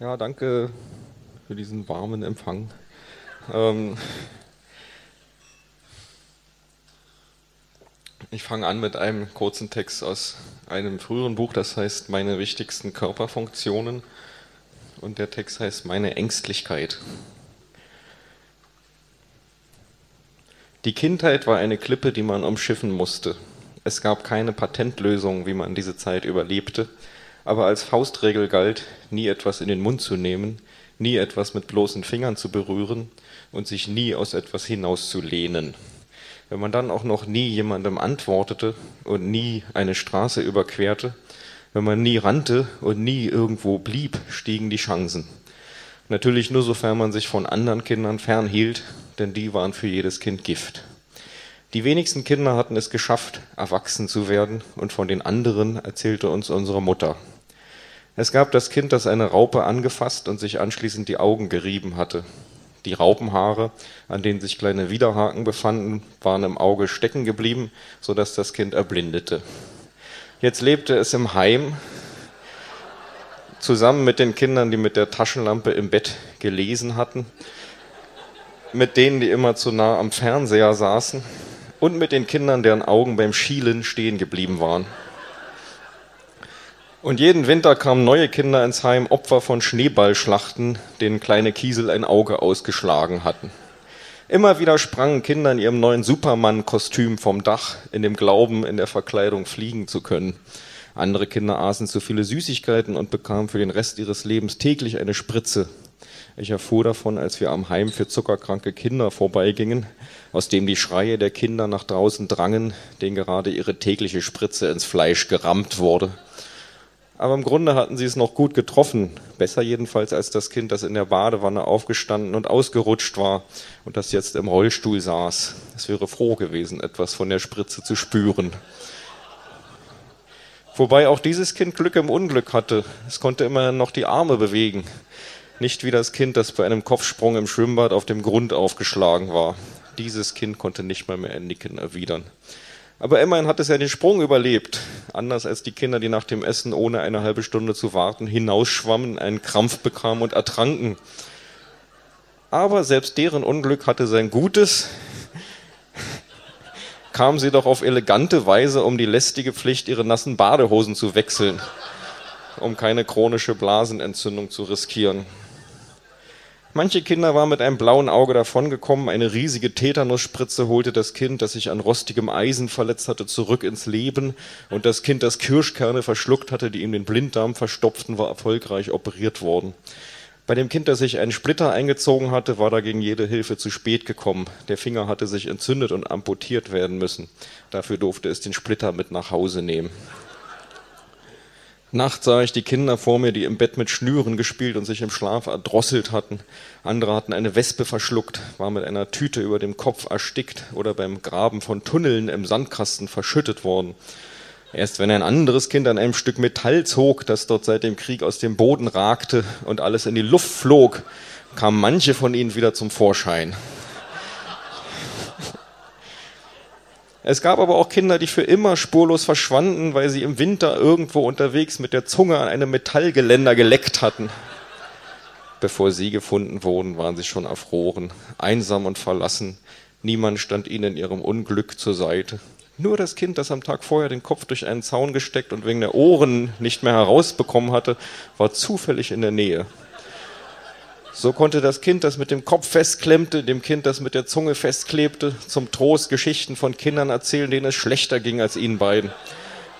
Ja, danke für diesen warmen Empfang. Ähm ich fange an mit einem kurzen Text aus einem früheren Buch, das heißt Meine wichtigsten Körperfunktionen. Und der Text heißt Meine Ängstlichkeit. Die Kindheit war eine Klippe, die man umschiffen musste. Es gab keine Patentlösung, wie man diese Zeit überlebte aber als Faustregel galt, nie etwas in den Mund zu nehmen, nie etwas mit bloßen Fingern zu berühren und sich nie aus etwas hinauszulehnen. Wenn man dann auch noch nie jemandem antwortete und nie eine Straße überquerte, wenn man nie rannte und nie irgendwo blieb, stiegen die Chancen. Natürlich nur sofern man sich von anderen Kindern fernhielt, denn die waren für jedes Kind Gift. Die wenigsten Kinder hatten es geschafft, erwachsen zu werden, und von den anderen erzählte uns unsere Mutter. Es gab das Kind, das eine Raupe angefasst und sich anschließend die Augen gerieben hatte. Die Raupenhaare, an denen sich kleine Widerhaken befanden, waren im Auge stecken geblieben, so dass das Kind erblindete. Jetzt lebte es im Heim, zusammen mit den Kindern, die mit der Taschenlampe im Bett gelesen hatten, mit denen, die immer zu nah am Fernseher saßen und mit den Kindern, deren Augen beim Schielen stehen geblieben waren. Und jeden Winter kamen neue Kinder ins Heim, Opfer von Schneeballschlachten, denen kleine Kiesel ein Auge ausgeschlagen hatten. Immer wieder sprangen Kinder in ihrem neuen Superman-Kostüm vom Dach, in dem Glauben, in der Verkleidung fliegen zu können. Andere Kinder aßen zu viele Süßigkeiten und bekamen für den Rest ihres Lebens täglich eine Spritze. Ich erfuhr davon, als wir am Heim für zuckerkranke Kinder vorbeigingen, aus dem die Schreie der Kinder nach draußen drangen, denen gerade ihre tägliche Spritze ins Fleisch gerammt wurde. Aber im Grunde hatten sie es noch gut getroffen. Besser jedenfalls als das Kind, das in der Badewanne aufgestanden und ausgerutscht war und das jetzt im Rollstuhl saß. Es wäre froh gewesen, etwas von der Spritze zu spüren. Wobei auch dieses Kind Glück im Unglück hatte. Es konnte immerhin noch die Arme bewegen. Nicht wie das Kind, das bei einem Kopfsprung im Schwimmbad auf dem Grund aufgeschlagen war. Dieses Kind konnte nicht mal mehr Nicken erwidern. Aber immerhin hat es ja den Sprung überlebt. Anders als die Kinder, die nach dem Essen ohne eine halbe Stunde zu warten hinausschwammen, einen Krampf bekamen und ertranken. Aber selbst deren Unglück hatte sein Gutes. Kamen sie doch auf elegante Weise um die lästige Pflicht, ihre nassen Badehosen zu wechseln, um keine chronische Blasenentzündung zu riskieren. Manche Kinder waren mit einem blauen Auge davongekommen. Eine riesige Tetanusspritze holte das Kind, das sich an rostigem Eisen verletzt hatte, zurück ins Leben. Und das Kind, das Kirschkerne verschluckt hatte, die ihm den Blinddarm verstopften, war erfolgreich operiert worden. Bei dem Kind, das sich einen Splitter eingezogen hatte, war dagegen jede Hilfe zu spät gekommen. Der Finger hatte sich entzündet und amputiert werden müssen. Dafür durfte es den Splitter mit nach Hause nehmen. Nachts sah ich die Kinder vor mir, die im Bett mit Schnüren gespielt und sich im Schlaf erdrosselt hatten. Andere hatten eine Wespe verschluckt, war mit einer Tüte über dem Kopf erstickt oder beim Graben von Tunneln im Sandkasten verschüttet worden. Erst wenn ein anderes Kind an einem Stück Metall zog, das dort seit dem Krieg aus dem Boden ragte und alles in die Luft flog, kamen manche von ihnen wieder zum Vorschein. Es gab aber auch Kinder, die für immer spurlos verschwanden, weil sie im Winter irgendwo unterwegs mit der Zunge an einem Metallgeländer geleckt hatten. Bevor sie gefunden wurden, waren sie schon erfroren, einsam und verlassen. Niemand stand ihnen in ihrem Unglück zur Seite. Nur das Kind, das am Tag vorher den Kopf durch einen Zaun gesteckt und wegen der Ohren nicht mehr herausbekommen hatte, war zufällig in der Nähe. So konnte das Kind, das mit dem Kopf festklemmte, dem Kind, das mit der Zunge festklebte, zum Trost Geschichten von Kindern erzählen, denen es schlechter ging als ihnen beiden.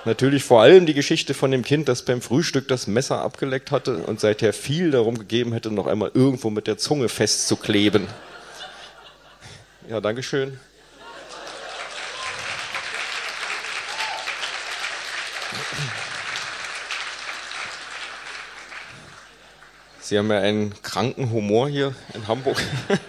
Natürlich vor allem die Geschichte von dem Kind, das beim Frühstück das Messer abgeleckt hatte und seither viel darum gegeben hätte, noch einmal irgendwo mit der Zunge festzukleben. Ja, Dankeschön. Sie haben ja einen kranken Humor hier in Hamburg.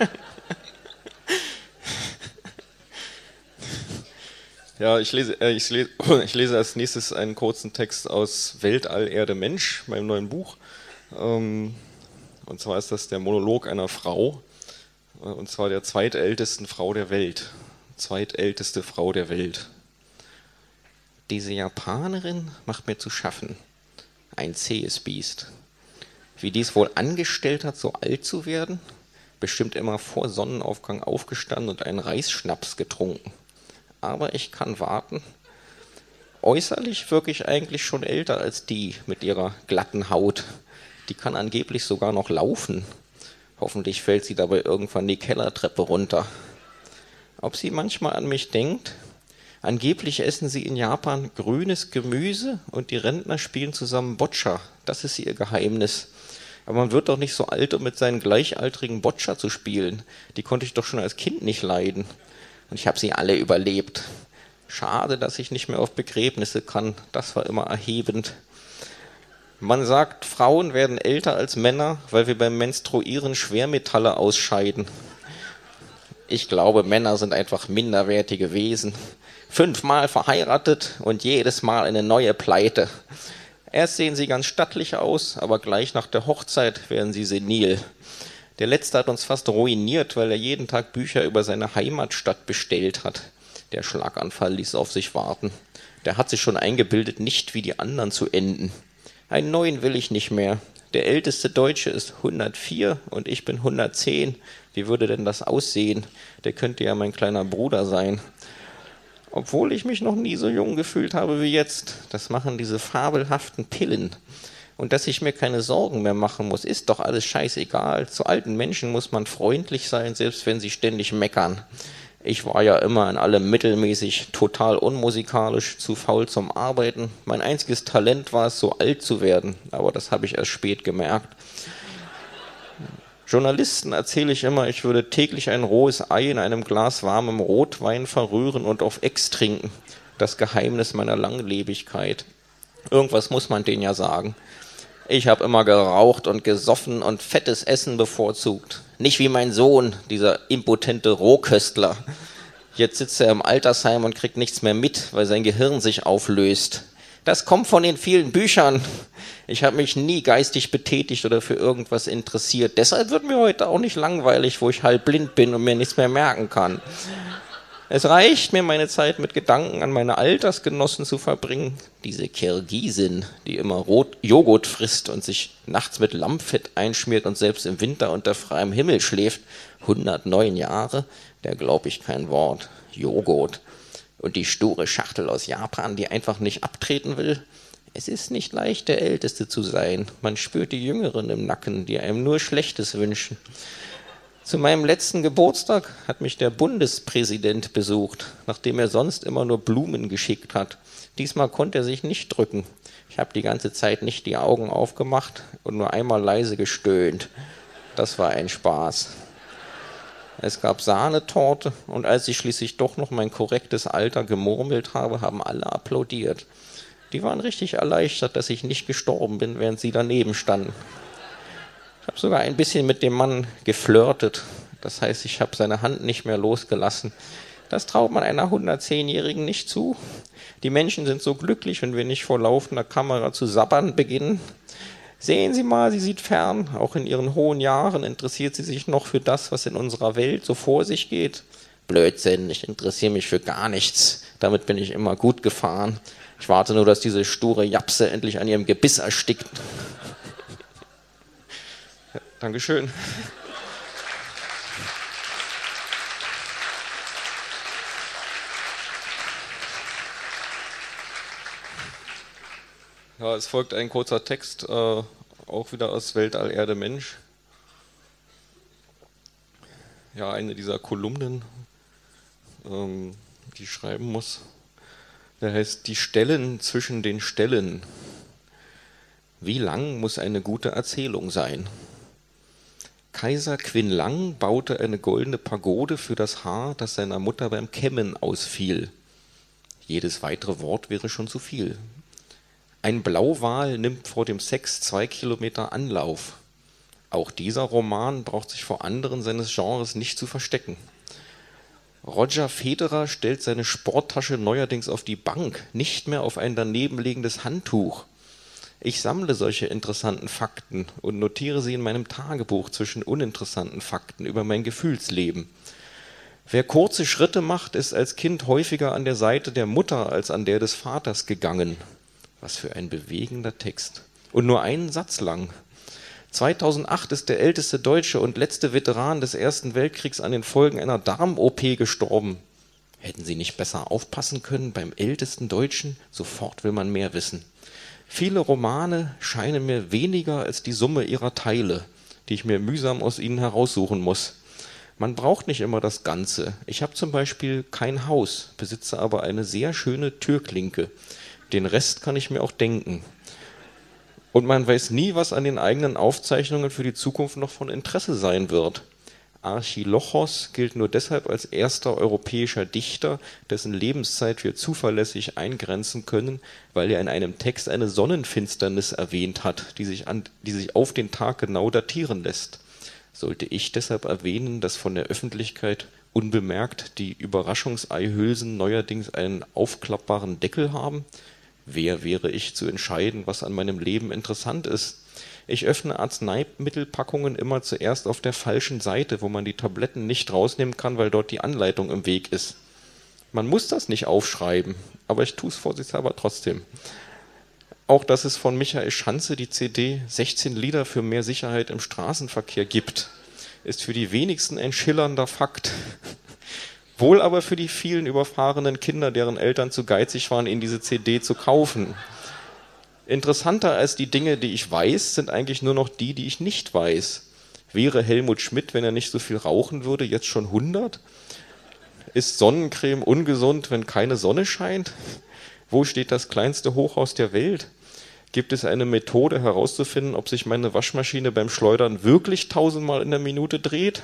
ja, ich lese, äh, ich, lese, ich lese als nächstes einen kurzen Text aus Weltall, Erde, Mensch, meinem neuen Buch. Ähm, und zwar ist das der Monolog einer Frau, äh, und zwar der zweitältesten Frau der Welt. Zweitälteste Frau der Welt. Diese Japanerin macht mir zu schaffen. Ein zähes Biest. Wie die es wohl angestellt hat, so alt zu werden. Bestimmt immer vor Sonnenaufgang aufgestanden und einen Reisschnaps getrunken. Aber ich kann warten. Äußerlich wirklich eigentlich schon älter als die mit ihrer glatten Haut. Die kann angeblich sogar noch laufen. Hoffentlich fällt sie dabei irgendwann die Kellertreppe runter. Ob sie manchmal an mich denkt? Angeblich essen sie in Japan grünes Gemüse und die Rentner spielen zusammen Boccia. Das ist ihr Geheimnis. Aber man wird doch nicht so alt, um mit seinen gleichaltrigen Boccia zu spielen. Die konnte ich doch schon als Kind nicht leiden. Und ich habe sie alle überlebt. Schade, dass ich nicht mehr auf Begräbnisse kann. Das war immer erhebend. Man sagt, Frauen werden älter als Männer, weil wir beim Menstruieren Schwermetalle ausscheiden. Ich glaube, Männer sind einfach minderwertige Wesen. Fünfmal verheiratet und jedes Mal eine neue Pleite. Erst sehen sie ganz stattlich aus, aber gleich nach der Hochzeit werden sie senil. Der letzte hat uns fast ruiniert, weil er jeden Tag Bücher über seine Heimatstadt bestellt hat. Der Schlaganfall ließ auf sich warten. Der hat sich schon eingebildet, nicht wie die anderen zu enden. Einen neuen will ich nicht mehr. Der älteste Deutsche ist 104 und ich bin 110. Wie würde denn das aussehen? Der könnte ja mein kleiner Bruder sein. Obwohl ich mich noch nie so jung gefühlt habe wie jetzt. Das machen diese fabelhaften Pillen. Und dass ich mir keine Sorgen mehr machen muss, ist doch alles scheißegal. Zu alten Menschen muss man freundlich sein, selbst wenn sie ständig meckern. Ich war ja immer in allem mittelmäßig, total unmusikalisch, zu faul zum Arbeiten. Mein einziges Talent war es, so alt zu werden, aber das habe ich erst spät gemerkt. Journalisten erzähle ich immer, ich würde täglich ein rohes Ei in einem Glas warmem Rotwein verrühren und auf Ex trinken. Das Geheimnis meiner Langlebigkeit. Irgendwas muss man denen ja sagen. Ich habe immer geraucht und gesoffen und fettes Essen bevorzugt. Nicht wie mein Sohn, dieser impotente Rohköstler. Jetzt sitzt er im Altersheim und kriegt nichts mehr mit, weil sein Gehirn sich auflöst. Das kommt von den vielen Büchern. Ich habe mich nie geistig betätigt oder für irgendwas interessiert. Deshalb wird mir heute auch nicht langweilig, wo ich halb blind bin und mir nichts mehr merken kann. Es reicht mir, meine Zeit mit Gedanken an meine Altersgenossen zu verbringen. Diese Kirgisin, die immer Rot Joghurt frisst und sich nachts mit Lammfett einschmiert und selbst im Winter unter freiem Himmel schläft. 109 Jahre, der glaube ich kein Wort. Joghurt. Und die sture Schachtel aus Japan, die einfach nicht abtreten will. Es ist nicht leicht, der Älteste zu sein. Man spürt die Jüngeren im Nacken, die einem nur Schlechtes wünschen. Zu meinem letzten Geburtstag hat mich der Bundespräsident besucht, nachdem er sonst immer nur Blumen geschickt hat. Diesmal konnte er sich nicht drücken. Ich habe die ganze Zeit nicht die Augen aufgemacht und nur einmal leise gestöhnt. Das war ein Spaß. Es gab Sahnetorte und als ich schließlich doch noch mein korrektes Alter gemurmelt habe, haben alle applaudiert. Die waren richtig erleichtert, dass ich nicht gestorben bin, während sie daneben standen. Ich habe sogar ein bisschen mit dem Mann geflirtet. Das heißt, ich habe seine Hand nicht mehr losgelassen. Das traut man einer 110-Jährigen nicht zu. Die Menschen sind so glücklich, wenn wir nicht vor laufender Kamera zu sabbern beginnen. Sehen Sie mal, sie sieht fern. Auch in ihren hohen Jahren interessiert sie sich noch für das, was in unserer Welt so vor sich geht. Blödsinn, ich interessiere mich für gar nichts. Damit bin ich immer gut gefahren. Ich warte nur, dass diese sture Japse endlich an ihrem Gebiss erstickt. Dankeschön. Ja, es folgt ein kurzer Text, äh, auch wieder aus Weltall Erde Mensch. Ja, eine dieser Kolumnen, ähm, die ich schreiben muss. Der heißt Die Stellen zwischen den Stellen. Wie lang muss eine gute Erzählung sein? Kaiser Quinlang baute eine goldene Pagode für das Haar, das seiner Mutter beim Kämmen ausfiel. Jedes weitere Wort wäre schon zu viel. Ein Blauwal nimmt vor dem Sex zwei Kilometer Anlauf. Auch dieser Roman braucht sich vor anderen seines Genres nicht zu verstecken. Roger Federer stellt seine Sporttasche neuerdings auf die Bank, nicht mehr auf ein danebenlegendes Handtuch. Ich sammle solche interessanten Fakten und notiere sie in meinem Tagebuch zwischen uninteressanten Fakten über mein Gefühlsleben. Wer kurze Schritte macht, ist als Kind häufiger an der Seite der Mutter als an der des Vaters gegangen. Was für ein bewegender Text. Und nur einen Satz lang. 2008 ist der älteste Deutsche und letzte Veteran des Ersten Weltkriegs an den Folgen einer Darm-OP gestorben. Hätten Sie nicht besser aufpassen können beim ältesten Deutschen? Sofort will man mehr wissen. Viele Romane scheinen mir weniger als die Summe ihrer Teile, die ich mir mühsam aus ihnen heraussuchen muss. Man braucht nicht immer das Ganze. Ich habe zum Beispiel kein Haus, besitze aber eine sehr schöne Türklinke. Den Rest kann ich mir auch denken. Und man weiß nie, was an den eigenen Aufzeichnungen für die Zukunft noch von Interesse sein wird. Archilochos gilt nur deshalb als erster europäischer Dichter, dessen Lebenszeit wir zuverlässig eingrenzen können, weil er in einem Text eine Sonnenfinsternis erwähnt hat, die sich, an, die sich auf den Tag genau datieren lässt. Sollte ich deshalb erwähnen, dass von der Öffentlichkeit unbemerkt die Überraschungseihülsen neuerdings einen aufklappbaren Deckel haben? Wer wäre ich zu entscheiden, was an meinem Leben interessant ist? Ich öffne Arzneimittelpackungen immer zuerst auf der falschen Seite, wo man die Tabletten nicht rausnehmen kann, weil dort die Anleitung im Weg ist. Man muss das nicht aufschreiben, aber ich tue es vorsichtshalber trotzdem. Auch dass es von Michael Schanze die CD 16 Lieder für mehr Sicherheit im Straßenverkehr gibt, ist für die wenigsten ein schillernder Fakt. Wohl aber für die vielen überfahrenen Kinder, deren Eltern zu geizig waren, ihnen diese CD zu kaufen. Interessanter als die Dinge, die ich weiß, sind eigentlich nur noch die, die ich nicht weiß. Wäre Helmut Schmidt, wenn er nicht so viel rauchen würde, jetzt schon 100? Ist Sonnencreme ungesund, wenn keine Sonne scheint? Wo steht das kleinste Hochhaus der Welt? Gibt es eine Methode herauszufinden, ob sich meine Waschmaschine beim Schleudern wirklich tausendmal in der Minute dreht?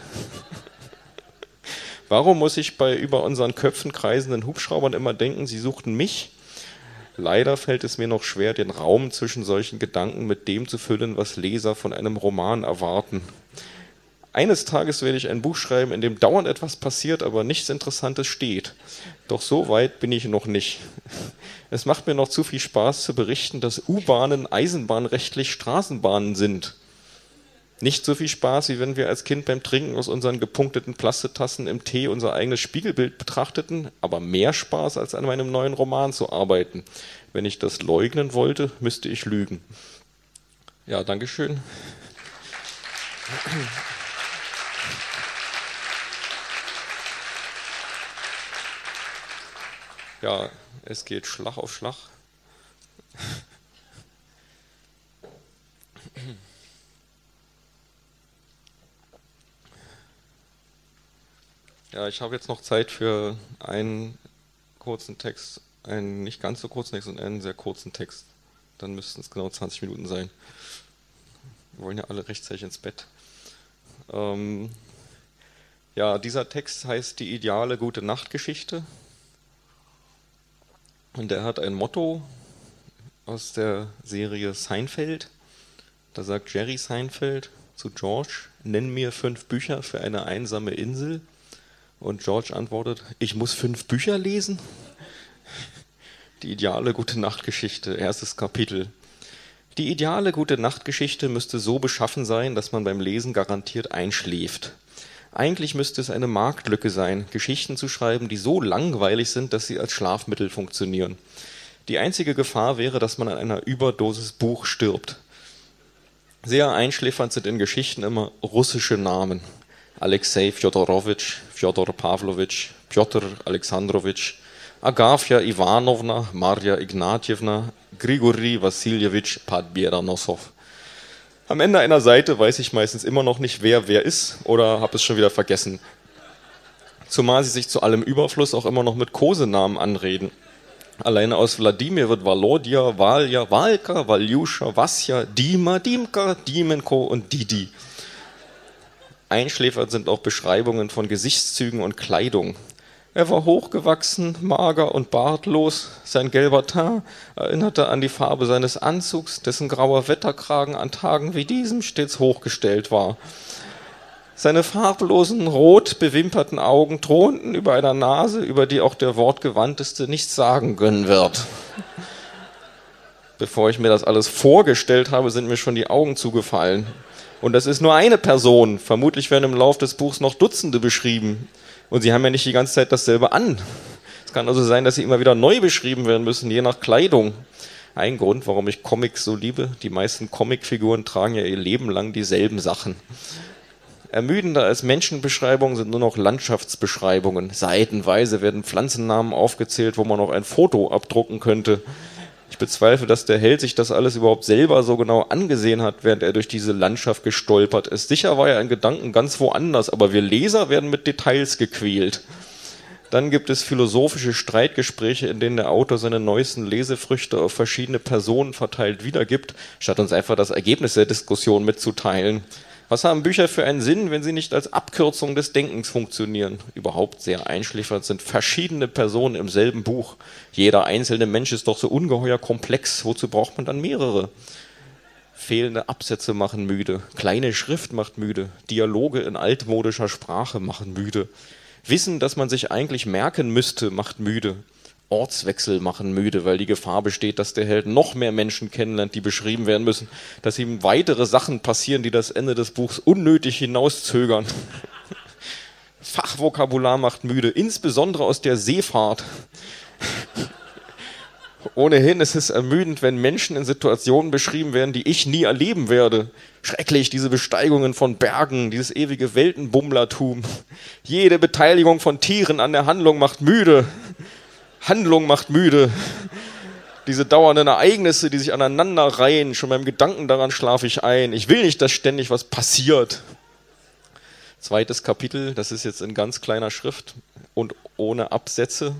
Warum muss ich bei über unseren Köpfen kreisenden Hubschraubern immer denken, sie suchten mich? Leider fällt es mir noch schwer, den Raum zwischen solchen Gedanken mit dem zu füllen, was Leser von einem Roman erwarten. Eines Tages werde ich ein Buch schreiben, in dem dauernd etwas passiert, aber nichts Interessantes steht. Doch so weit bin ich noch nicht. Es macht mir noch zu viel Spaß zu berichten, dass U-Bahnen eisenbahnrechtlich Straßenbahnen sind. Nicht so viel Spaß, wie wenn wir als Kind beim Trinken aus unseren gepunkteten Plastiktassen im Tee unser eigenes Spiegelbild betrachteten, aber mehr Spaß, als an meinem neuen Roman zu arbeiten. Wenn ich das leugnen wollte, müsste ich lügen. Ja, Dankeschön. Ja, es geht Schlag auf Schlag. Ja, ich habe jetzt noch Zeit für einen kurzen Text, einen nicht ganz so kurzen Text und einen sehr kurzen Text. Dann müssten es genau 20 Minuten sein. Wir wollen ja alle rechtzeitig ins Bett. Ähm, ja, dieser Text heißt Die ideale gute Nachtgeschichte. Und er hat ein Motto aus der Serie Seinfeld. Da sagt Jerry Seinfeld zu George, nenn mir fünf Bücher für eine einsame Insel. Und George antwortet, ich muss fünf Bücher lesen? Die ideale gute Nachtgeschichte, erstes Kapitel. Die ideale gute Nachtgeschichte müsste so beschaffen sein, dass man beim Lesen garantiert einschläft. Eigentlich müsste es eine Marktlücke sein, Geschichten zu schreiben, die so langweilig sind, dass sie als Schlafmittel funktionieren. Die einzige Gefahr wäre, dass man an einer Überdosis Buch stirbt. Sehr einschläfernd sind in Geschichten immer russische Namen. Alexei Fjodorowitsch, Fjodor Pavlovitsch, Piotr Alexandrowitsch, Agafia Ivanovna, Marja Ignatjewna, Grigori Wassiljewitsch Padbieranossov. Am Ende einer Seite weiß ich meistens immer noch nicht, wer wer ist oder habe es schon wieder vergessen. Zumal sie sich zu allem Überfluss auch immer noch mit Kosenamen anreden. Alleine aus Wladimir wird Volodya, Valja, Valka, Valjuscha, Vasja, Dima, Dimka, Dimenko und Didi. Einschläfernd sind auch Beschreibungen von Gesichtszügen und Kleidung. Er war hochgewachsen, mager und bartlos. Sein gelber Teint erinnerte an die Farbe seines Anzugs, dessen grauer Wetterkragen an Tagen wie diesem stets hochgestellt war. Seine farblosen, rot bewimperten Augen thronten über einer Nase, über die auch der Wortgewandteste nichts sagen können wird. Bevor ich mir das alles vorgestellt habe, sind mir schon die Augen zugefallen. Und das ist nur eine Person. Vermutlich werden im Lauf des Buchs noch Dutzende beschrieben. Und sie haben ja nicht die ganze Zeit dasselbe an. Es kann also sein, dass sie immer wieder neu beschrieben werden müssen, je nach Kleidung. Ein Grund, warum ich Comics so liebe. Die meisten Comicfiguren tragen ja ihr Leben lang dieselben Sachen. Ermüdender als Menschenbeschreibungen sind nur noch Landschaftsbeschreibungen. Seitenweise werden Pflanzennamen aufgezählt, wo man noch ein Foto abdrucken könnte. Ich bezweifle, dass der Held sich das alles überhaupt selber so genau angesehen hat, während er durch diese Landschaft gestolpert ist. Sicher war er in Gedanken ganz woanders, aber wir Leser werden mit Details gequält. Dann gibt es philosophische Streitgespräche, in denen der Autor seine neuesten Lesefrüchte auf verschiedene Personen verteilt wiedergibt, statt uns einfach das Ergebnis der Diskussion mitzuteilen. Was haben Bücher für einen Sinn, wenn sie nicht als Abkürzung des Denkens funktionieren? Überhaupt sehr einschläfernd sind verschiedene Personen im selben Buch. Jeder einzelne Mensch ist doch so ungeheuer komplex. Wozu braucht man dann mehrere? Fehlende Absätze machen müde. Kleine Schrift macht müde. Dialoge in altmodischer Sprache machen müde. Wissen, dass man sich eigentlich merken müsste, macht müde. Ortswechsel machen müde, weil die Gefahr besteht, dass der Held noch mehr Menschen kennenlernt, die beschrieben werden müssen, dass ihm weitere Sachen passieren, die das Ende des Buchs unnötig hinauszögern. Fachvokabular macht müde, insbesondere aus der Seefahrt. Ohnehin ist es ermüdend, wenn Menschen in Situationen beschrieben werden, die ich nie erleben werde. Schrecklich, diese Besteigungen von Bergen, dieses ewige Weltenbummlertum. Jede Beteiligung von Tieren an der Handlung macht müde. Handlung macht müde. Diese dauernden Ereignisse, die sich aneinander reihen, schon beim Gedanken daran schlafe ich ein. Ich will nicht, dass ständig was passiert. Zweites Kapitel, das ist jetzt in ganz kleiner Schrift und ohne Absätze.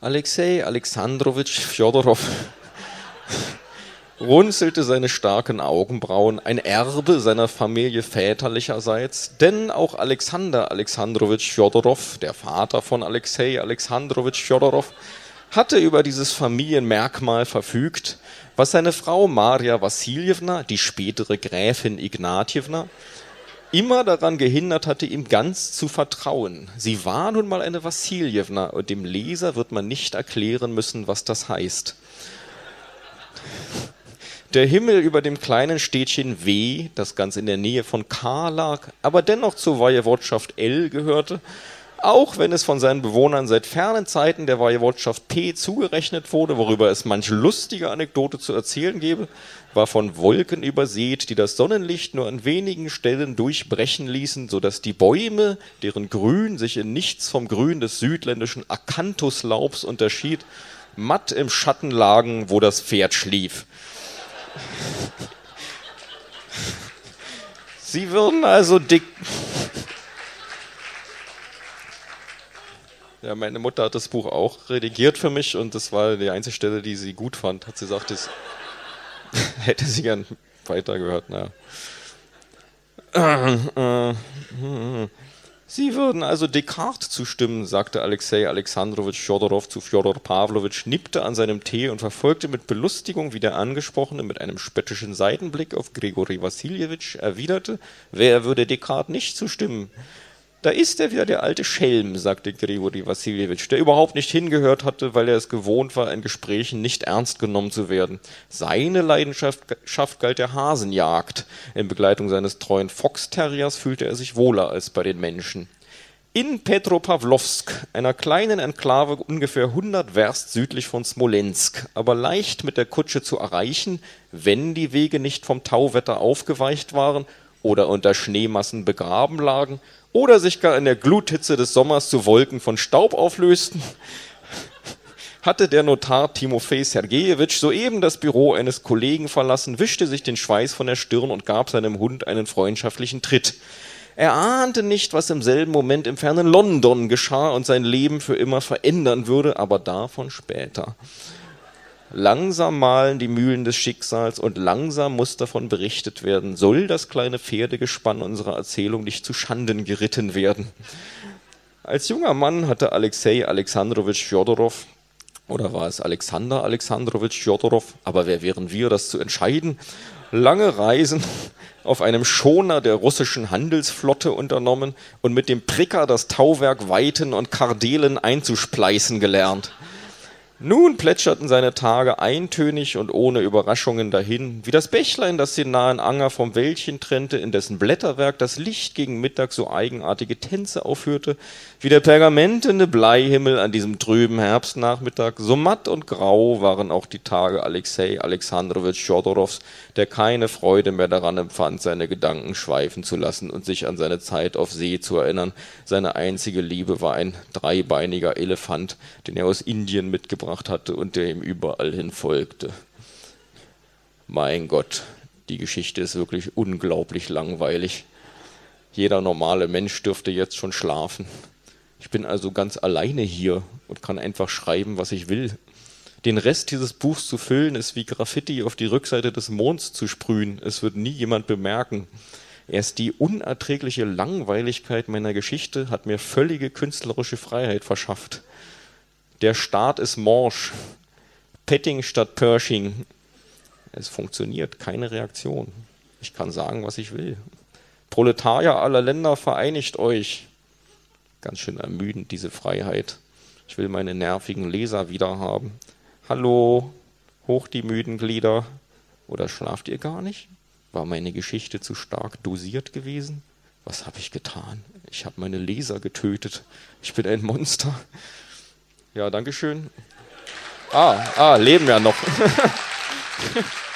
Alexei Alexandrowitsch Fjodorow runzelte seine starken Augenbrauen, ein Erbe seiner Familie väterlicherseits, denn auch Alexander Alexandrowitsch Fjodorow, der Vater von Alexei Alexandrowitsch Fjodorow, hatte über dieses Familienmerkmal verfügt, was seine Frau Maria Wassiljewna, die spätere Gräfin Ignatjewna, immer daran gehindert hatte, ihm ganz zu vertrauen. Sie war nun mal eine Wassiljewna und dem Leser wird man nicht erklären müssen, was das heißt. Der Himmel über dem kleinen Städtchen W, das ganz in der Nähe von K lag, aber dennoch zur Wojewodschaft L gehörte, auch wenn es von seinen Bewohnern seit fernen Zeiten der Wojewodschaft P zugerechnet wurde, worüber es manch lustige Anekdote zu erzählen gebe, war von Wolken übersät, die das Sonnenlicht nur an wenigen Stellen durchbrechen ließen, so dass die Bäume, deren Grün sich in nichts vom Grün des südländischen Acanthuslaubs unterschied, matt im Schatten lagen, wo das Pferd schlief. Sie würden also dick. Ja, meine Mutter hat das Buch auch redigiert für mich und das war die einzige Stelle, die sie gut fand. Hat sie gesagt, das hätte sie gern weitergehört. Naja. Sie würden also Descartes zustimmen, sagte Alexei Alexandrowitsch Fjodorow zu Fjodor Pawlowitsch, nippte an seinem Tee und verfolgte mit Belustigung, wie der Angesprochene mit einem spöttischen Seitenblick auf Grigori Wassiljewitsch erwiderte, wer würde Descartes nicht zustimmen? Da ist er wieder, der alte Schelm, sagte Grigori Wassiljewitsch, der überhaupt nicht hingehört hatte, weil er es gewohnt war, in Gesprächen nicht ernst genommen zu werden. Seine Leidenschaft galt der Hasenjagd. In Begleitung seines treuen Fox-Terriers fühlte er sich wohler als bei den Menschen. In Petropawlowsk, einer kleinen Enklave ungefähr 100 Werst südlich von Smolensk, aber leicht mit der Kutsche zu erreichen, wenn die Wege nicht vom Tauwetter aufgeweicht waren oder unter Schneemassen begraben lagen, oder sich gar in der Gluthitze des Sommers zu Wolken von Staub auflösten, hatte der Notar Timofei Sergejewitsch soeben das Büro eines Kollegen verlassen, wischte sich den Schweiß von der Stirn und gab seinem Hund einen freundschaftlichen Tritt. Er ahnte nicht, was im selben Moment im fernen London geschah und sein Leben für immer verändern würde, aber davon später. Langsam malen die Mühlen des Schicksals und langsam muss davon berichtet werden, soll das kleine Pferdegespann unserer Erzählung nicht zu Schanden geritten werden. Als junger Mann hatte Alexei Alexandrowitsch Fjodorow, oder war es Alexander Alexandrowitsch Fjodorow, aber wer wären wir, das zu entscheiden, lange Reisen auf einem Schoner der russischen Handelsflotte unternommen und mit dem Pricker das Tauwerk Weiten und Kardelen einzuspleißen gelernt. Nun plätscherten seine Tage eintönig und ohne Überraschungen dahin, wie das Bächlein, das den nahen Anger vom Wäldchen trennte, in dessen Blätterwerk das Licht gegen Mittag so eigenartige Tänze aufführte, wie der pergamentene Bleihimmel an diesem trüben Herbstnachmittag, so matt und grau waren auch die Tage Alexei Alexandrowitsch Fjodorows, der keine Freude mehr daran empfand, seine Gedanken schweifen zu lassen und sich an seine Zeit auf See zu erinnern. Seine einzige Liebe war ein dreibeiniger Elefant, den er aus Indien mitgebracht hatte und der ihm überall hin folgte. Mein Gott, die Geschichte ist wirklich unglaublich langweilig. Jeder normale Mensch dürfte jetzt schon schlafen. Ich bin also ganz alleine hier und kann einfach schreiben, was ich will. Den Rest dieses Buchs zu füllen, ist wie Graffiti auf die Rückseite des Monds zu sprühen. Es wird nie jemand bemerken. Erst die unerträgliche Langweiligkeit meiner Geschichte hat mir völlige künstlerische Freiheit verschafft. Der Staat ist morsch. Petting statt Pershing. Es funktioniert, keine Reaktion. Ich kann sagen, was ich will. Proletarier aller Länder, vereinigt euch. Ganz schön ermüdend, diese Freiheit. Ich will meine nervigen Leser wieder haben. Hallo, hoch die müden Glieder. Oder schlaft ihr gar nicht? War meine Geschichte zu stark dosiert gewesen? Was habe ich getan? Ich habe meine Leser getötet. Ich bin ein Monster. Ja, Dankeschön. Ah, ah, leben ja noch.